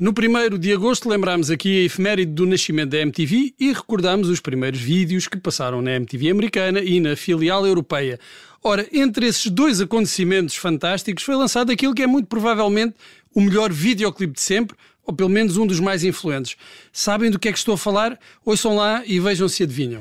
No primeiro de agosto lembramos aqui a efeméride do nascimento da MTV e recordamos os primeiros vídeos que passaram na MTV americana e na filial europeia. Ora, entre esses dois acontecimentos fantásticos foi lançado aquilo que é muito provavelmente o melhor videoclipe de sempre, ou pelo menos um dos mais influentes. Sabem do que é que estou a falar? Ouçam lá e vejam se adivinham.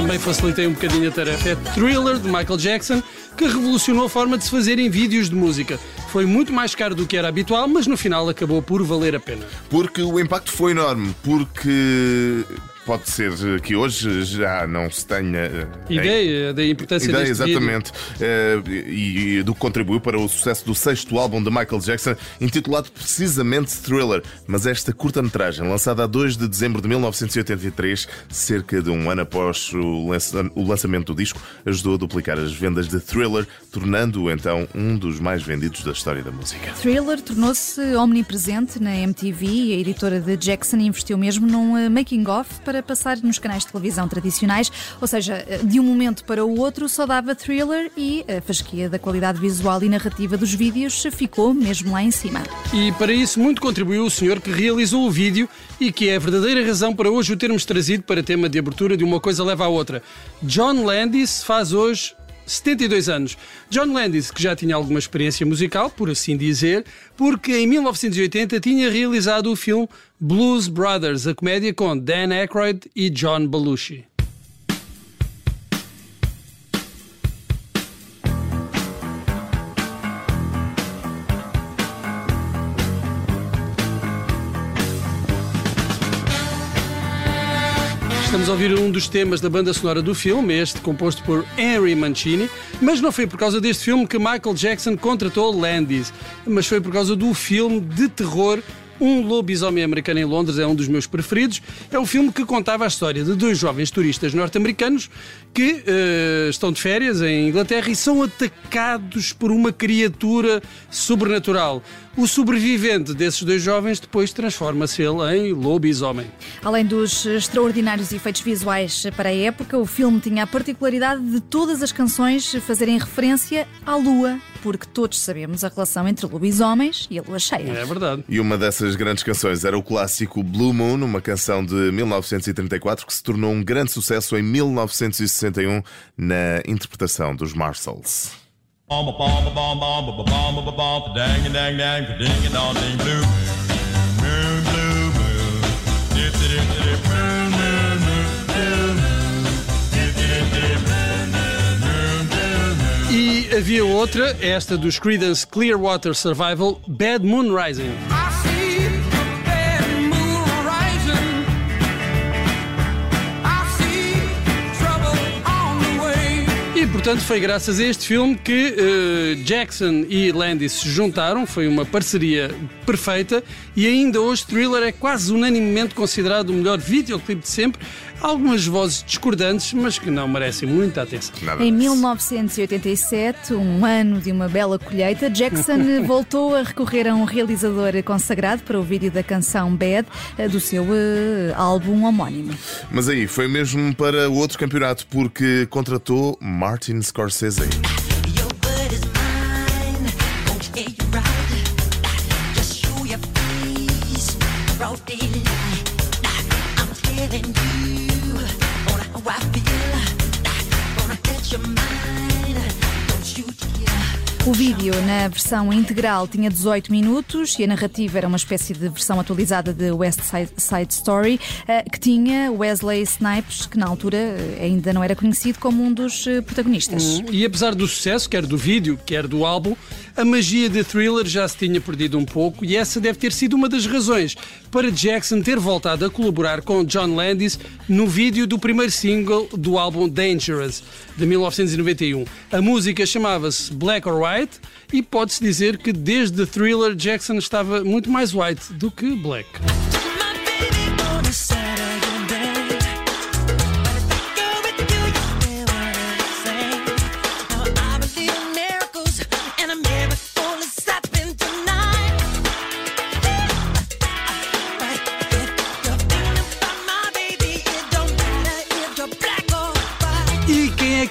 Também facilitei um bocadinho a tarefa. É Thriller de Michael Jackson, que revolucionou a forma de se fazerem vídeos de música. Foi muito mais caro do que era habitual, mas no final acabou por valer a pena. Porque o impacto foi enorme, porque pode ser que hoje já não se tenha eh, ideia da importância ideia, deste exatamente uh, e, e, do que contribuiu para o sucesso do sexto álbum de Michael Jackson, intitulado precisamente Thriller. Mas esta curta-metragem, lançada a 2 de dezembro de 1983, cerca de um ano após o, lança o lançamento do disco, ajudou a duplicar as vendas de Thriller, tornando-o então um dos mais vendidos da história da música. Thriller tornou-se omnipresente na MTV e a editora de Jackson investiu mesmo num eh, making-of para para passar nos canais de televisão tradicionais, ou seja, de um momento para o outro só dava thriller e a fasquia da qualidade visual e narrativa dos vídeos ficou mesmo lá em cima. E para isso muito contribuiu o senhor que realizou o vídeo e que é a verdadeira razão para hoje o termos trazido para tema de abertura de uma coisa leva à outra. John Landis faz hoje 72 anos. John Landis, que já tinha alguma experiência musical, por assim dizer, porque em 1980 tinha realizado o filme Blues Brothers, a comédia com Dan Aykroyd e John Belushi. Ouvir um dos temas da banda sonora do filme, este composto por Henry Mancini, mas não foi por causa deste filme que Michael Jackson contratou Landis, mas foi por causa do filme de terror um Lobisomem Americano em Londres é um dos meus preferidos. É um filme que contava a história de dois jovens turistas norte-americanos que uh, estão de férias em Inglaterra e são atacados por uma criatura sobrenatural. O sobrevivente desses dois jovens depois transforma-se ele em lobisomem. Além dos extraordinários efeitos visuais para a época, o filme tinha a particularidade de todas as canções fazerem referência à lua porque todos sabemos a relação entre lobisomens e a lua cheia. É verdade. E uma dessas grandes canções era o clássico Blue Moon, uma canção de 1934 que se tornou um grande sucesso em 1961 na interpretação dos Marshalls. Havia outra, esta dos Creedence Clearwater Survival, Bad Moon Rising. Portanto foi graças a este filme que uh, Jackson e Landis se juntaram, foi uma parceria perfeita e ainda hoje Thriller é quase unanimemente considerado o melhor videoclipe de sempre algumas vozes discordantes, mas que não merecem muita atenção. Nada em 1987, um ano de uma bela colheita, Jackson voltou a recorrer a um realizador consagrado para o vídeo da canção Bad eh, do seu uh, álbum homónimo. Mas aí foi mesmo para outro campeonato porque contratou Martin Martin Scorsese. O vídeo na versão integral tinha 18 minutos e a narrativa era uma espécie de versão atualizada de West Side Story, eh, que tinha Wesley Snipes, que na altura eh, ainda não era conhecido como um dos eh, protagonistas. Hum, e apesar do sucesso, quer do vídeo, quer do álbum, a magia de Thriller já se tinha perdido um pouco e essa deve ter sido uma das razões para Jackson ter voltado a colaborar com John Landis no vídeo do primeiro single do álbum Dangerous, de 1991. A música chamava-se Black or White e pode-se dizer que desde Thriller Jackson estava muito mais white do que black.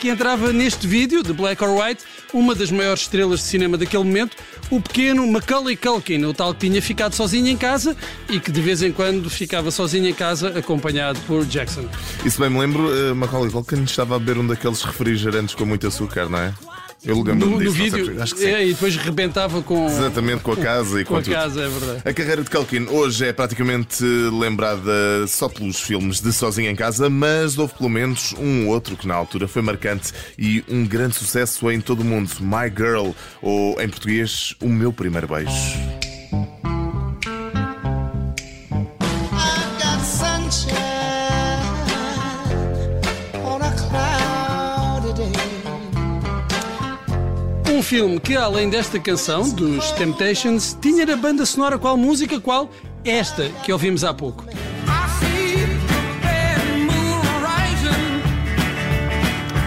Entrava neste vídeo de Black or White uma das maiores estrelas de cinema daquele momento, o pequeno Macaulay Culkin, o tal que tinha ficado sozinho em casa e que de vez em quando ficava sozinho em casa acompanhado por Jackson. E se bem me lembro, uh, Macaulay Culkin estava a beber um daqueles refrigerantes com muito açúcar, não é? Eu lembro no, disso, no vídeo, acho que sim. É, e depois rebentava com. Exatamente, com a casa e com, com a tudo. casa, é verdade. A carreira de Culkin hoje é praticamente lembrada só pelos filmes de Sozinho em Casa, mas houve pelo menos um outro que na altura foi marcante e um grande sucesso em todo o mundo: My Girl, ou em português, O Meu Primeiro Beijo. Filme que, além desta canção, dos Temptations, tinha na banda sonora qual música? Qual? Esta que ouvimos há pouco.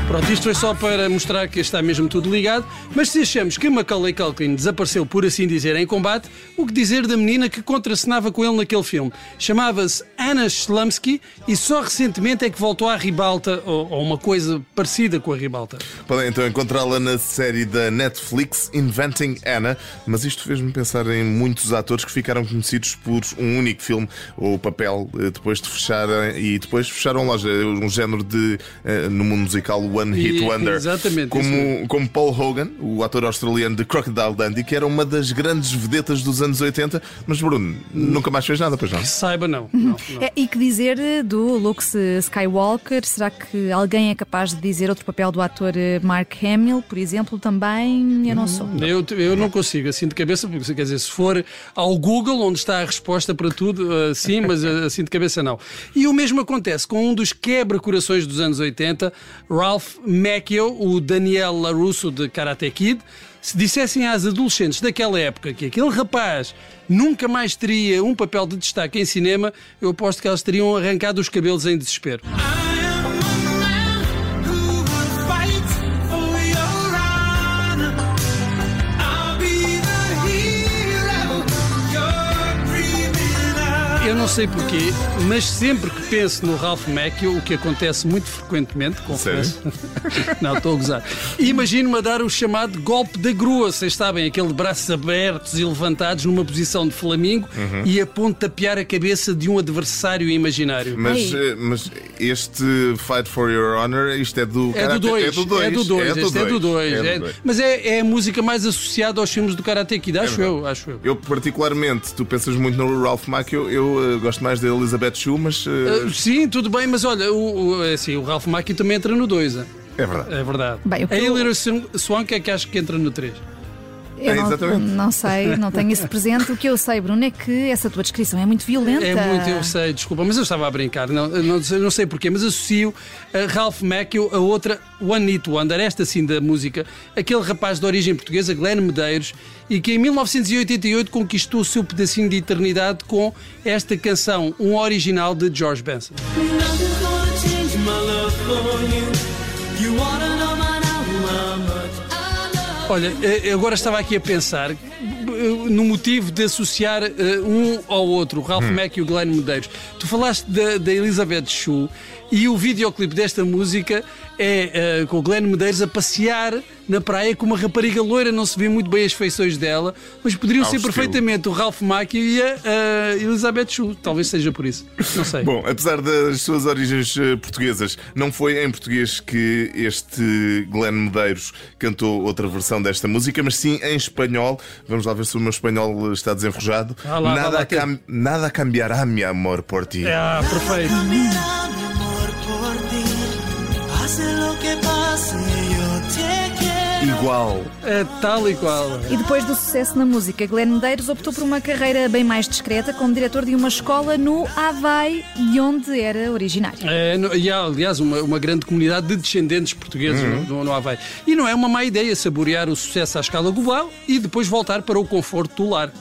Pronto, isto foi só para mostrar que está mesmo tudo ligado, mas se achamos que Macaulay Culkin desapareceu, por assim dizer, em combate, o que dizer da menina que contracenava com ele naquele filme? Chamava-se Anna Slumsky e só recentemente é que voltou à ribalta, ou, ou uma coisa parecida com a ribalta. Podem então encontrá-la na série da Netflix Inventing Anna, mas isto fez-me pensar em muitos atores que ficaram conhecidos por um único filme ou papel eh, depois de fecharem e depois fecharam loja, um género de, eh, no mundo musical, One Hit Wonder. Exatamente. Como, como Paul Hogan, o ator australiano de Crocodile Dundee, que era uma das grandes vedetas dos anos 80, mas Bruno nunca mais fez nada, pois não? Que saiba, não, não. É, e que dizer do Luke Skywalker? Será que alguém é capaz de dizer outro papel do ator eh, Mark Hamill, por exemplo? Também eu não sou. Eu, eu não consigo, assim de cabeça, porque quer dizer, se for ao Google, onde está a resposta para tudo, uh, sim, mas assim de cabeça não. E o mesmo acontece com um dos quebra-corações dos anos 80, Ralph Macchio, o Daniel LaRusso de Karate Kid, se dissessem às adolescentes daquela época que aquele rapaz nunca mais teria um papel de destaque em cinema, eu aposto que elas teriam arrancado os cabelos em desespero. Eu não sei porquê, mas sempre que penso no Ralph Macchio, o que acontece muito frequentemente, confesso. não, estou a gozar. Imagino-me a dar o chamado golpe da grua, vocês sabem, aquele braços abertos e levantados numa posição de flamingo uhum. e a pontapear a cabeça de um adversário imaginário. Mas, eh, mas este Fight for Your Honor, isto é do É do 2. É do 2. É do 2. É do 2. É é mas é, é, a música mais associada aos filmes do Karate Kid, acho é eu, acho eu. Eu, particularmente, tu pensas muito no Ralph Macchio, eu uh, gosto mais da Elizabeth Shue, mas. Uh... Uh, sim, tudo bem, mas olha, o, o, assim, o Ralph Macchio também entra no 2. É verdade. É verdade. Bem, a Hilary Swank é que acho que entra no 3. Eu não, não, sei, não tenho isso presente. O que eu sei, Bruno, é que essa tua descrição é muito violenta. É muito, eu sei, desculpa, mas eu estava a brincar. Não, não, não sei porquê, mas associo a Ralph Macchio a outra One Need Wonder, esta sim da música, aquele rapaz de origem portuguesa, Glenn Medeiros, e que em 1988 conquistou o seu pedacinho de eternidade com esta canção, um original de George Benson. Olha, eh, agora estava aqui a pensar eh, no motivo de associar eh, um ao outro, o Ralph hum. Mack e o Glenn Medeiros. Tu falaste da, da Elizabeth Shue e o videoclipe desta música é uh, com o Glenn Medeiros a passear na praia com uma rapariga loira, não se vê muito bem as feições dela, mas poderiam Ao ser estilo. perfeitamente o Ralph Macchio e a uh, Elizabeth Shue. Talvez seja por isso. Não sei. Bom, apesar das suas origens uh, portuguesas, não foi em português que este Glenn Medeiros cantou outra versão desta música, mas sim em espanhol. Vamos lá ver se o meu espanhol está desenrojado. Ah lá, nada, lá, cam nada cambiará, meu amor, por ti. Ah, perfeito. Igual. É tal e qual. E depois do sucesso na música, Glenn Medeiros optou por uma carreira bem mais discreta como diretor de uma escola no Havaí, de onde era originário. É, e há, aliás, uma, uma grande comunidade de descendentes portugueses uhum. no, no Havaí. E não é uma má ideia saborear o sucesso à escala global e depois voltar para o conforto do lar.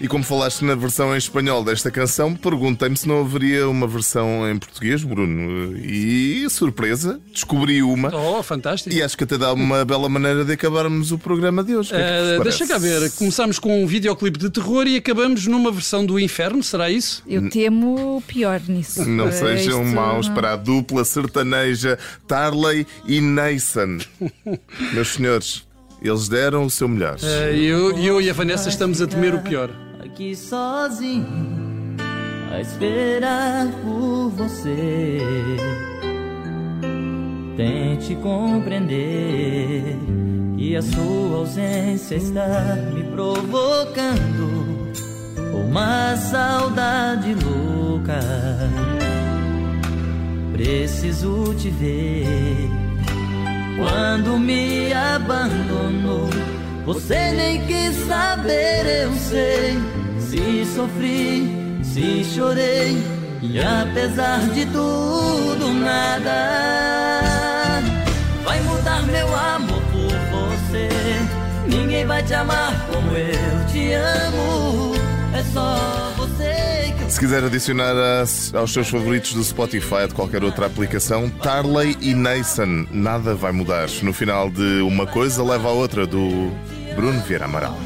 E como falaste na versão em espanhol desta canção, perguntei-me se não haveria uma versão em português, Bruno. E surpresa, descobri uma. Oh, fantástico. E acho que até dá uma bela maneira de acabarmos o programa de hoje. É uh, deixa cá ver. Começamos com um videoclipe de terror e acabamos numa versão do inferno, será isso? Eu temo pior nisso. Não sejam Isto... maus para a dupla sertaneja Tarley e Nason. Meus senhores, Eles deram o seu melhor. Eh, eu, eu e a Vanessa estamos a temer o pior. Aqui sozinho, a esperar por você. Tente compreender que a sua ausência está me provocando uma saudade louca. Preciso te ver quando me abandonou. Você nem quis saber, eu sei. Se sofri, se chorei, e apesar de tudo, nada vai mudar meu amor por você. Ninguém vai te amar como eu te amo. É só Se quiser adicionar aos seus favoritos do Spotify ou de qualquer outra aplicação, Tarley e Nason, nada vai mudar. No final de uma coisa leva a outra, do Bruno Vieira Amaral.